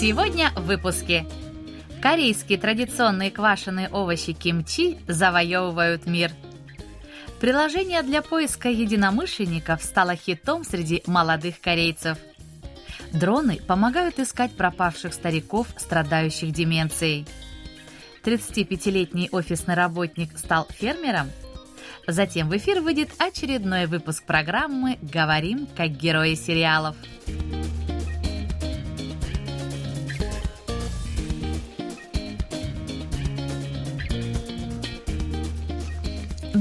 Сегодня в выпуске. Корейские традиционные квашеные овощи кимчи завоевывают мир. Приложение для поиска единомышленников стало хитом среди молодых корейцев. Дроны помогают искать пропавших стариков, страдающих деменцией. 35-летний офисный работник стал фермером. Затем в эфир выйдет очередной выпуск программы «Говорим как герои сериалов».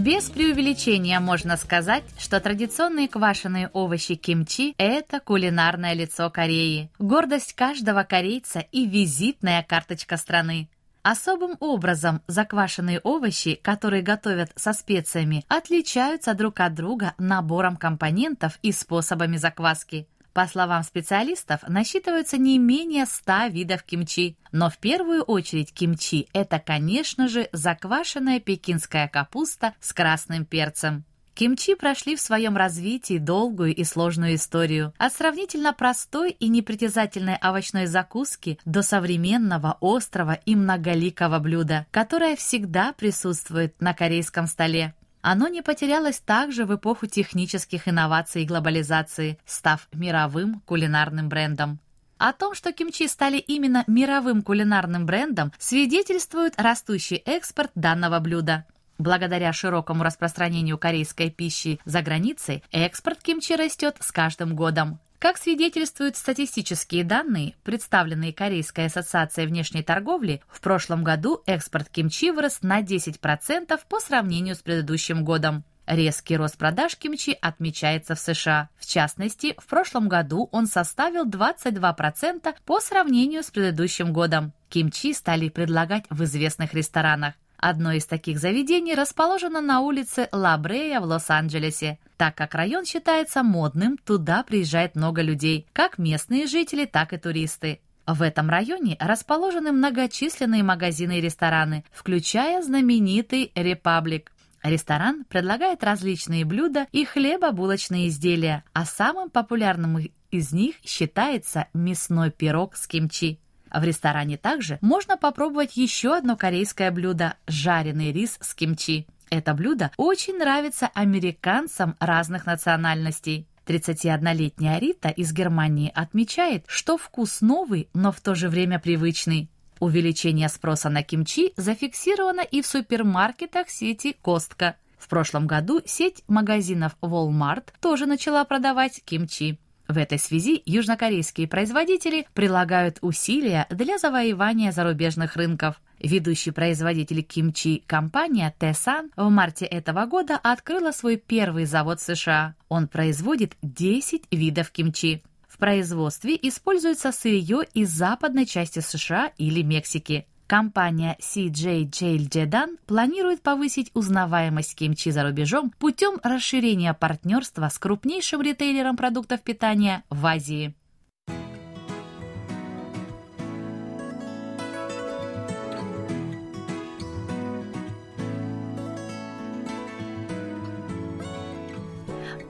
Без преувеличения можно сказать, что традиционные квашеные овощи кимчи – это кулинарное лицо Кореи, гордость каждого корейца и визитная карточка страны. Особым образом заквашенные овощи, которые готовят со специями, отличаются друг от друга набором компонентов и способами закваски – по словам специалистов, насчитывается не менее 100 видов кимчи. Но в первую очередь кимчи – это, конечно же, заквашенная пекинская капуста с красным перцем. Кимчи прошли в своем развитии долгую и сложную историю. От сравнительно простой и непритязательной овощной закуски до современного, острого и многоликого блюда, которое всегда присутствует на корейском столе. Оно не потерялось также в эпоху технических инноваций и глобализации, став мировым кулинарным брендом. О том, что кимчи стали именно мировым кулинарным брендом, свидетельствует растущий экспорт данного блюда. Благодаря широкому распространению корейской пищи за границей, экспорт кимчи растет с каждым годом. Как свидетельствуют статистические данные, представленные Корейской ассоциацией внешней торговли, в прошлом году экспорт кимчи вырос на 10% по сравнению с предыдущим годом. Резкий рост продаж кимчи отмечается в США. В частности, в прошлом году он составил 22% по сравнению с предыдущим годом. Кимчи стали предлагать в известных ресторанах. Одно из таких заведений расположено на улице Лабрея в Лос-Анджелесе. Так как район считается модным, туда приезжает много людей, как местные жители, так и туристы. В этом районе расположены многочисленные магазины и рестораны, включая знаменитый «Репаблик». Ресторан предлагает различные блюда и хлебобулочные изделия, а самым популярным из них считается мясной пирог с кимчи. В ресторане также можно попробовать еще одно корейское блюдо – жареный рис с кимчи. Это блюдо очень нравится американцам разных национальностей. 31-летняя Рита из Германии отмечает, что вкус новый, но в то же время привычный. Увеличение спроса на кимчи зафиксировано и в супермаркетах сети Костка. В прошлом году сеть магазинов Walmart тоже начала продавать кимчи. В этой связи южнокорейские производители прилагают усилия для завоевания зарубежных рынков. Ведущий производитель кимчи компания Тесан в марте этого года открыла свой первый завод в США. Он производит 10 видов кимчи. В производстве используется сырье из западной части США или Мексики. Компания CJ Jeiljedan планирует повысить узнаваемость кимчи за рубежом путем расширения партнерства с крупнейшим ритейлером продуктов питания в Азии.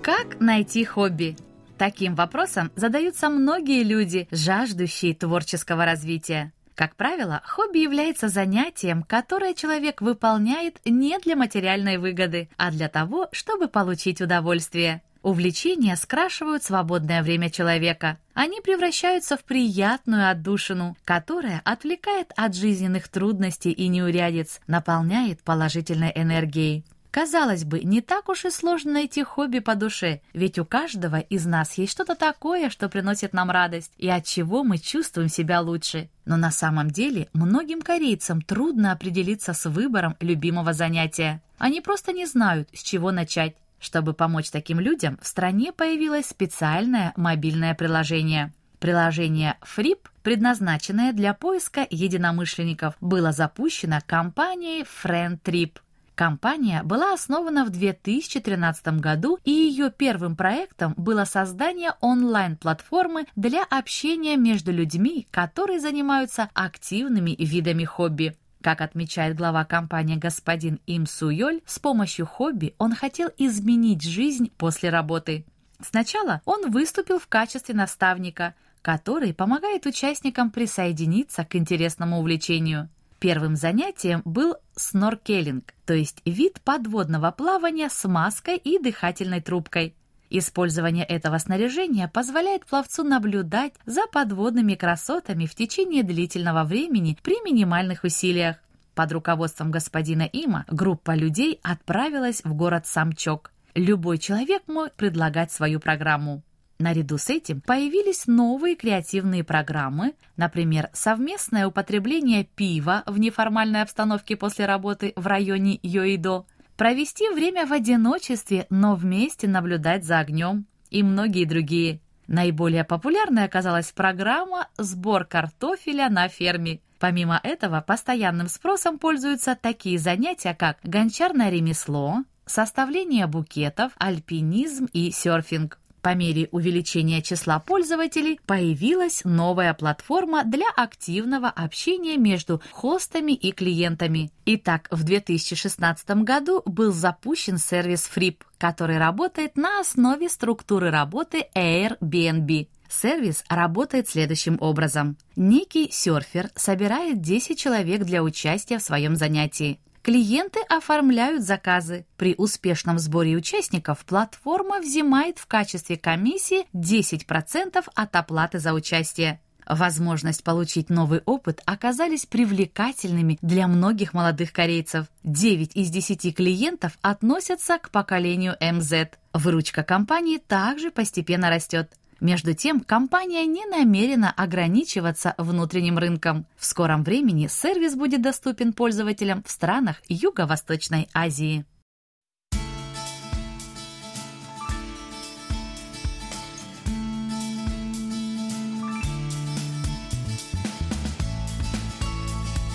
Как найти хобби? Таким вопросом задаются многие люди, жаждущие творческого развития. Как правило, хобби является занятием, которое человек выполняет не для материальной выгоды, а для того, чтобы получить удовольствие. Увлечения скрашивают свободное время человека. Они превращаются в приятную отдушину, которая отвлекает от жизненных трудностей и неурядиц, наполняет положительной энергией. Казалось бы, не так уж и сложно найти хобби по душе, ведь у каждого из нас есть что-то такое, что приносит нам радость, и от чего мы чувствуем себя лучше. Но на самом деле многим корейцам трудно определиться с выбором любимого занятия. Они просто не знают, с чего начать. Чтобы помочь таким людям, в стране появилось специальное мобильное приложение. Приложение FRIP, предназначенное для поиска единомышленников, было запущено компанией FriendTrip. Компания была основана в 2013 году, и ее первым проектом было создание онлайн-платформы для общения между людьми, которые занимаются активными видами хобби. Как отмечает глава компании господин Им Суёль, с помощью хобби он хотел изменить жизнь после работы. Сначала он выступил в качестве наставника, который помогает участникам присоединиться к интересному увлечению. Первым занятием был сноркелинг, то есть вид подводного плавания с маской и дыхательной трубкой. Использование этого снаряжения позволяет пловцу наблюдать за подводными красотами в течение длительного времени при минимальных усилиях. Под руководством господина Има группа людей отправилась в город Самчок. Любой человек мог предлагать свою программу. Наряду с этим появились новые креативные программы, например, совместное употребление пива в неформальной обстановке после работы в районе Йоидо, провести время в одиночестве, но вместе наблюдать за огнем и многие другие. Наиболее популярной оказалась программа «Сбор картофеля на ферме». Помимо этого, постоянным спросом пользуются такие занятия, как гончарное ремесло, составление букетов, альпинизм и серфинг. По мере увеличения числа пользователей появилась новая платформа для активного общения между хостами и клиентами. Итак, в 2016 году был запущен сервис Frip, который работает на основе структуры работы Airbnb. Сервис работает следующим образом. Некий серфер собирает 10 человек для участия в своем занятии. Клиенты оформляют заказы. При успешном сборе участников платформа взимает в качестве комиссии 10% от оплаты за участие. Возможность получить новый опыт оказались привлекательными для многих молодых корейцев. 9 из 10 клиентов относятся к поколению МЗ. Выручка компании также постепенно растет. Между тем, компания не намерена ограничиваться внутренним рынком. В скором времени сервис будет доступен пользователям в странах Юго-Восточной Азии.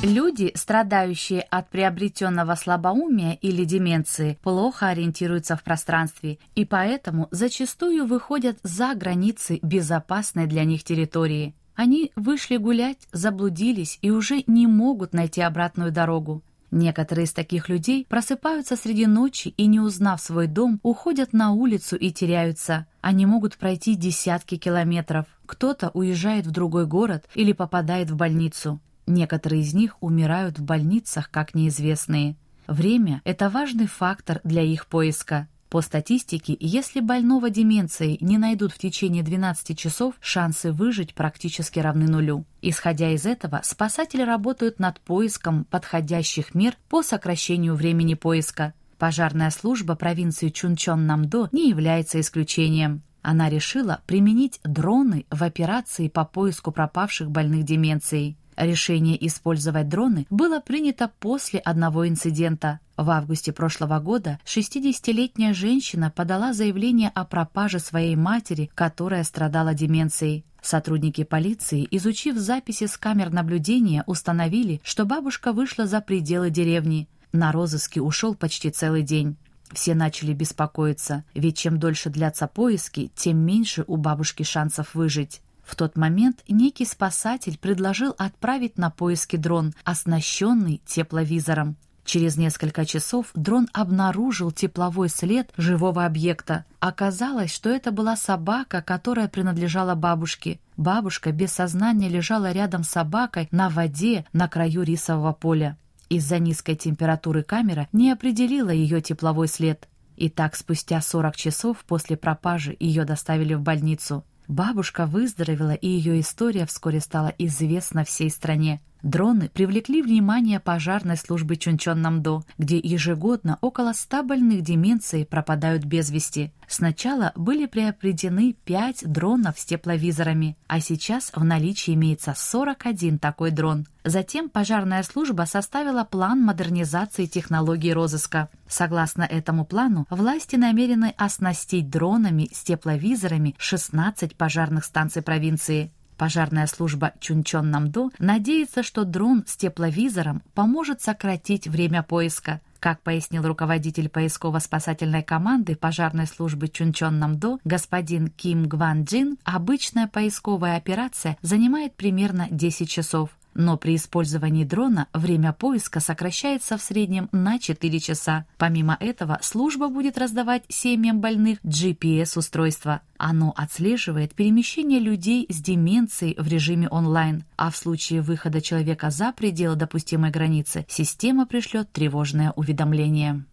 Люди, страдающие от приобретенного слабоумия или деменции, плохо ориентируются в пространстве и поэтому зачастую выходят за границы безопасной для них территории. Они вышли гулять, заблудились и уже не могут найти обратную дорогу. Некоторые из таких людей просыпаются среди ночи и, не узнав свой дом, уходят на улицу и теряются. Они могут пройти десятки километров. Кто-то уезжает в другой город или попадает в больницу. Некоторые из них умирают в больницах как неизвестные. Время – это важный фактор для их поиска. По статистике, если больного деменцией не найдут в течение 12 часов, шансы выжить практически равны нулю. Исходя из этого, спасатели работают над поиском подходящих мер по сокращению времени поиска. Пожарная служба провинции Чунчон-Намдо не является исключением. Она решила применить дроны в операции по поиску пропавших больных деменцией. Решение использовать дроны было принято после одного инцидента. В августе прошлого года 60-летняя женщина подала заявление о пропаже своей матери, которая страдала деменцией. Сотрудники полиции, изучив записи с камер наблюдения, установили, что бабушка вышла за пределы деревни. На розыске ушел почти целый день. Все начали беспокоиться, ведь чем дольше длятся поиски, тем меньше у бабушки шансов выжить. В тот момент некий спасатель предложил отправить на поиски дрон, оснащенный тепловизором. Через несколько часов дрон обнаружил тепловой след живого объекта. Оказалось, что это была собака, которая принадлежала бабушке. Бабушка без сознания лежала рядом с собакой на воде на краю рисового поля. Из-за низкой температуры камера не определила ее тепловой след. И так спустя 40 часов после пропажи ее доставили в больницу. Бабушка выздоровела, и ее история вскоре стала известна всей стране. Дроны привлекли внимание пожарной службы Чунчон-Намдо, где ежегодно около 100 больных деменцией пропадают без вести. Сначала были приобретены 5 дронов с тепловизорами, а сейчас в наличии имеется 41 такой дрон. Затем пожарная служба составила план модернизации технологий розыска. Согласно этому плану, власти намерены оснастить дронами с тепловизорами 16 пожарных станций провинции. Пожарная служба Чунчон-Намдо надеется, что дрон с тепловизором поможет сократить время поиска – как пояснил руководитель поисково-спасательной команды пожарной службы Чунчон-Намдо господин Ким Гван Джин, обычная поисковая операция занимает примерно 10 часов но при использовании дрона время поиска сокращается в среднем на 4 часа. Помимо этого, служба будет раздавать семьям больных GPS-устройство. Оно отслеживает перемещение людей с деменцией в режиме онлайн, а в случае выхода человека за пределы допустимой границы система пришлет тревожное уведомление.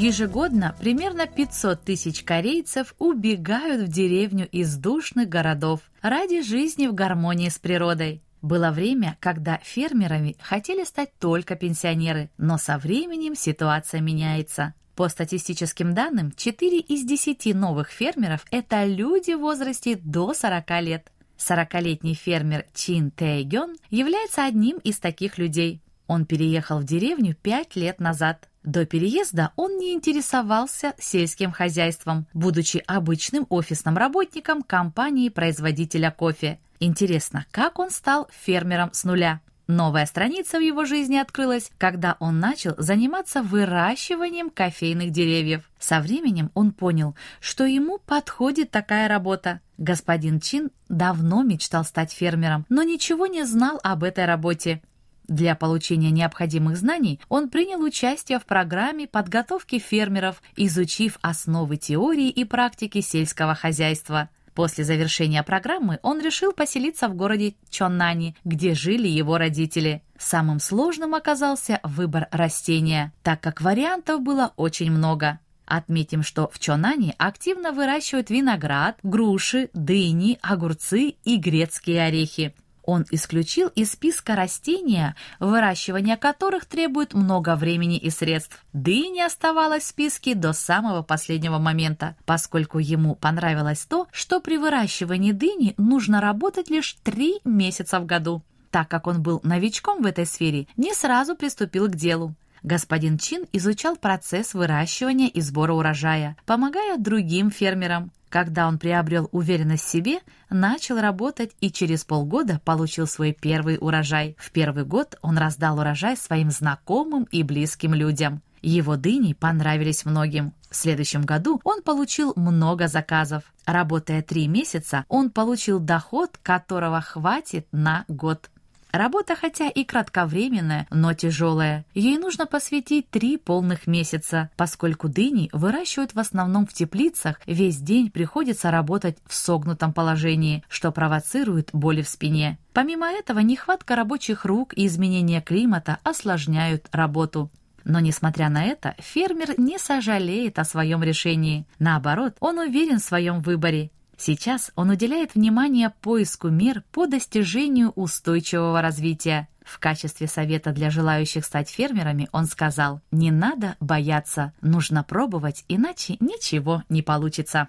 Ежегодно примерно 500 тысяч корейцев убегают в деревню из душных городов ради жизни в гармонии с природой. Было время, когда фермерами хотели стать только пенсионеры, но со временем ситуация меняется. По статистическим данным, 4 из 10 новых фермеров – это люди в возрасте до 40 лет. 40-летний фермер Чин Тэйгён является одним из таких людей. Он переехал в деревню 5 лет назад. До переезда он не интересовался сельским хозяйством, будучи обычным офисным работником компании-производителя кофе. Интересно, как он стал фермером с нуля? Новая страница в его жизни открылась, когда он начал заниматься выращиванием кофейных деревьев. Со временем он понял, что ему подходит такая работа. Господин Чин давно мечтал стать фермером, но ничего не знал об этой работе. Для получения необходимых знаний он принял участие в программе подготовки фермеров, изучив основы теории и практики сельского хозяйства. После завершения программы он решил поселиться в городе Чоннани, где жили его родители. Самым сложным оказался выбор растения, так как вариантов было очень много. Отметим, что в Чонане активно выращивают виноград, груши, дыни, огурцы и грецкие орехи. Он исключил из списка растения, выращивание которых требует много времени и средств. Дыня оставалась в списке до самого последнего момента, поскольку ему понравилось то, что при выращивании дыни нужно работать лишь три месяца в году. Так как он был новичком в этой сфере, не сразу приступил к делу. Господин Чин изучал процесс выращивания и сбора урожая, помогая другим фермерам. Когда он приобрел уверенность в себе, начал работать и через полгода получил свой первый урожай. В первый год он раздал урожай своим знакомым и близким людям. Его дыни понравились многим. В следующем году он получил много заказов. Работая три месяца, он получил доход, которого хватит на год. Работа хотя и кратковременная, но тяжелая. Ей нужно посвятить три полных месяца. Поскольку дыни выращивают в основном в теплицах, весь день приходится работать в согнутом положении, что провоцирует боли в спине. Помимо этого, нехватка рабочих рук и изменение климата осложняют работу. Но, несмотря на это, фермер не сожалеет о своем решении. Наоборот, он уверен в своем выборе. Сейчас он уделяет внимание поиску мер по достижению устойчивого развития. В качестве совета для желающих стать фермерами он сказал, не надо бояться, нужно пробовать, иначе ничего не получится.